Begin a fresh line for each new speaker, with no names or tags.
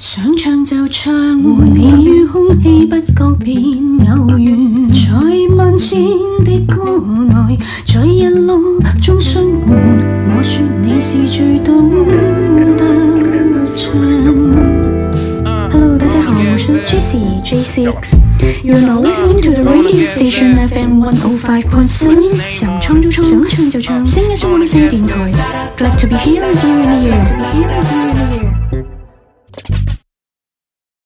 想唱就唱，和你于空气不觉变有缘，在万千的歌内，在日落中相伴，我说你是最懂得唱。Hello，大家好，我是 Jessie J Six。You're now listening to the radio station FM 105.7想唱就唱，想唱就唱，Sing is one of the 电台。Glad to be here with you in the year。